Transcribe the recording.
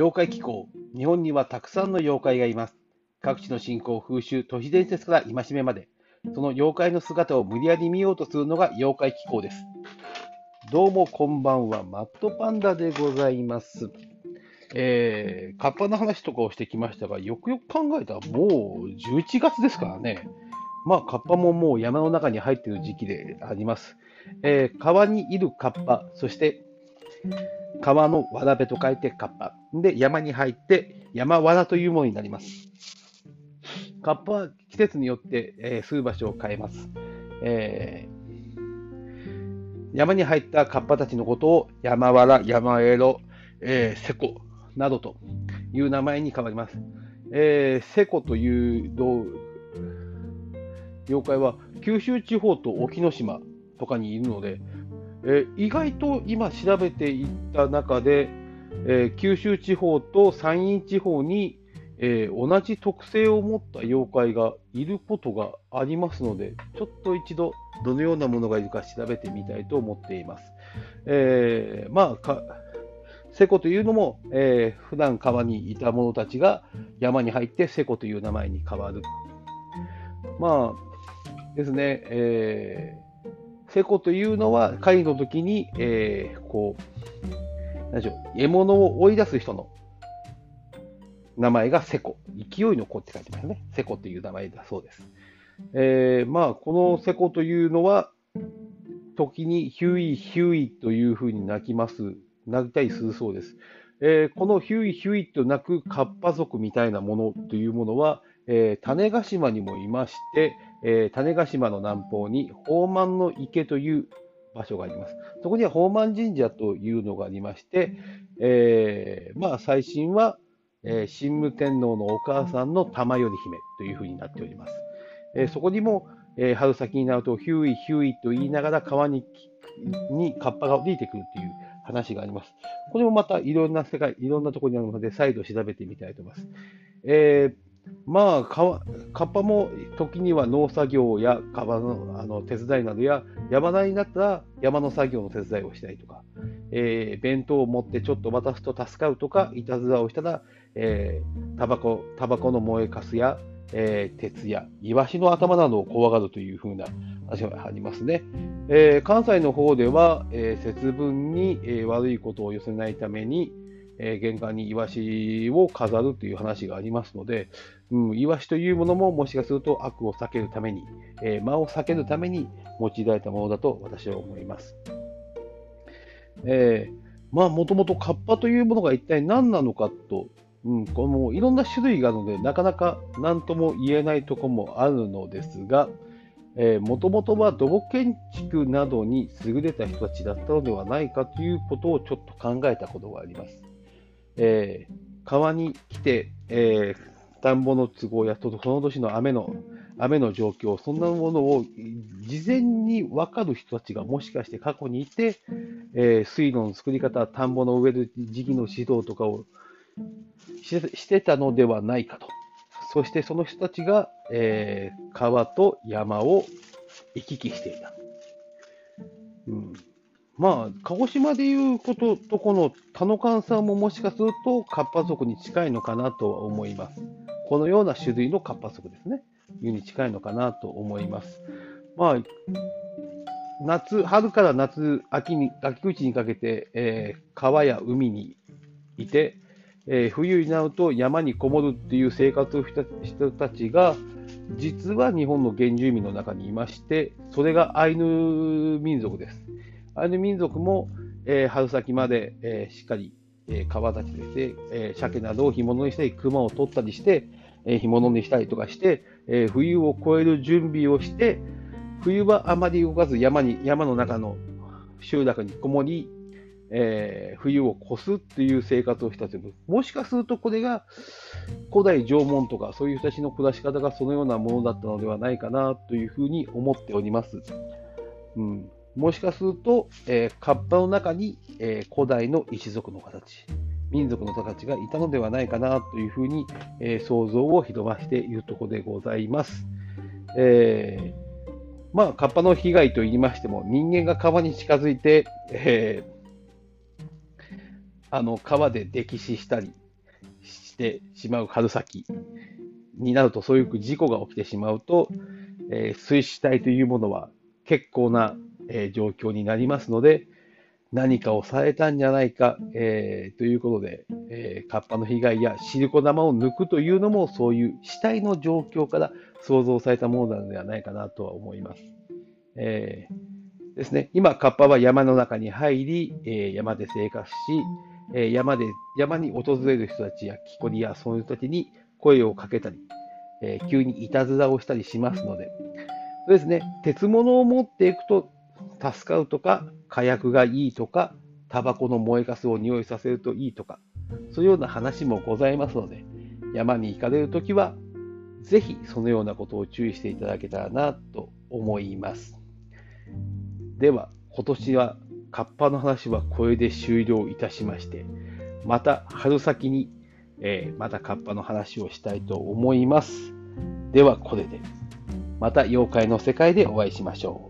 妖怪気候。日本にはたくさんの妖怪がいます。各地の信仰、風習、都市伝説から戒めまで、その妖怪の姿を無理やり見ようとするのが妖怪気候です。どうもこんばんは、マットパンダでございます。えー、カッパの話とかをしてきましたが、よくよく考えたらもう11月ですからね。まあ、カッパももう山の中に入っている時期であります。えー、川にいるカッパ、そして川のわらべと書いてカッパ。で、山に入って山わらというものになります。カッパは季節によって、えー、住む場所を変えます。えー、山に入ったカッパたちのことを山わら、山エロ、えー、セコなどという名前に変わります。えー、セコという妖怪は九州地方と沖ノ島とかにいるので、えー、意外と今調べていった中で、えー、九州地方と山陰地方に、えー、同じ特性を持った妖怪がいることがありますので、ちょっと一度どのようなものがいるか調べてみたいと思っています。えー、まあか、セコというのも、えー、普段川にいた者たちが山に入ってセコという名前に変わる。まあですね、えーセコというのは、狩りの時に、えー、こう、何でしょう、獲物を追い出す人の名前がセコ。勢いの子って書いてますね。セコという名前だそうです。えー、まあ、このセコというのは、時にヒュイヒュイというふうに鳴きます。鳴いたりするそうです。えー、このヒュイヒュイと鳴くカッパ族みたいなものというものは、えー、種子島にもいまして、えー、種子島の南方に宝満の池という場所があります。そこには宝満神社というのがありまして、えー、まあ最新は、えー、神武天皇のお母さんの玉頼姫というふうになっております。えー、そこにも、え、春先になるとヒューイヒューイと言いながら川ににカッパが降りてくるという話があります。これもまたいろんな世界、いろんなところにあるので、再度調べてみたいと思います。えーまあか、カッパも時には農作業や川のあの手伝いなどや、山田になったら山の作業の手伝いをしたりとか、えー、弁当を持ってちょっと渡すと助かるとか、いたずらをしたら、えー、タバコ、タバコの燃えかすや、えー、鉄やイワシの頭などを怖がるというふうな話がありますね。えー、関西の方では、えー、節分に、えー、悪いことを寄せないために、えー、玄関にイワシを飾るという話がありますので、うん、イワシというものももしかすると悪を避けるために、えー、魔を避けるために用いられたものだと私は思います。え、まあ、もともとカッパというものが一体何なのかと、うん、このいろんな種類があるので、なかなか何とも言えないとこもあるのですが、もともとは土木建築などに優れた人たちだったのではないかということをちょっと考えたことがあります。えー、川に来て、えー、田んぼの都合やその年の雨の雨の状況、そんなものを事前に分かる人たちがもしかして過去にいて、えー、水路の作り方、田んぼの植える時期の指導とかをしてたのではないかと。そしてその人たちが、えー、川と山を行き来していた。まあ、鹿児島でいうこととこの田野勘さんももしかするとカッパ族に近いのかなとは思います。このような種類のカッパ族ですね。いうに近いのかなと思います。まあ、夏、春から夏、秋に、秋口にかけて、えー、川や海にいて、えー、冬になると山にこもるっていう生活をした人たちが、実は日本の原住民の中にいまして、それがアイヌ民族です。アイヌ民族も、えー、春先まで、えー、しっかり、えー、川立ちでして、えー、鮭などを干物にしたり、熊を取ったりして、えー、干物にしたりとかして、えー、冬を越える準備をして、冬はあまり動かず山に山の中の集落にこもり、えー、冬を越すっていう生活をしたという。もしかするとこれが古代縄文とかそういう人たちの暮らし方がそのようなものだったのではないかなというふうに思っております。うん、もしかすると、えー、カッパの中に、えー、古代の一族の形、民族の形がいたのではないかなというふうに、えー、想像を広ましているところでございます。えー、まあ、カッパの被害といいましても、人間が川に近づいて、え、あの川で溺死したり、してしまう春先になると、そういう事故が起きてしまうと、え、水死体というものは結構な、えー、状況になりますので、何かをされたんじゃないか、えー、ということで、えー、カッパの被害やシリコ玉を抜くというのも、そういう死体の状況から想像されたものなのではないかなとは思います。えー、ですね、今、カッパは山の中に入り、えー、山で生活し、えー、山で山に訪れる人たちや木こりやそういう人たちに声をかけたり、えー、急にいたずらをしたりしますので、そうですね、鉄物を持っていくと助かるとか、火薬がいいとか、タバコの燃えかすを匂いさせるといいとか、そういうような話もございますので、山に行かれるときは、ぜひそのようなことを注意していただけたらなと思います。では、今年はカッパの話はこれで終了いたしまして、また春先に、えー、またカッパの話をしたいと思います。では、これで。また妖怪の世界でお会いしましょう。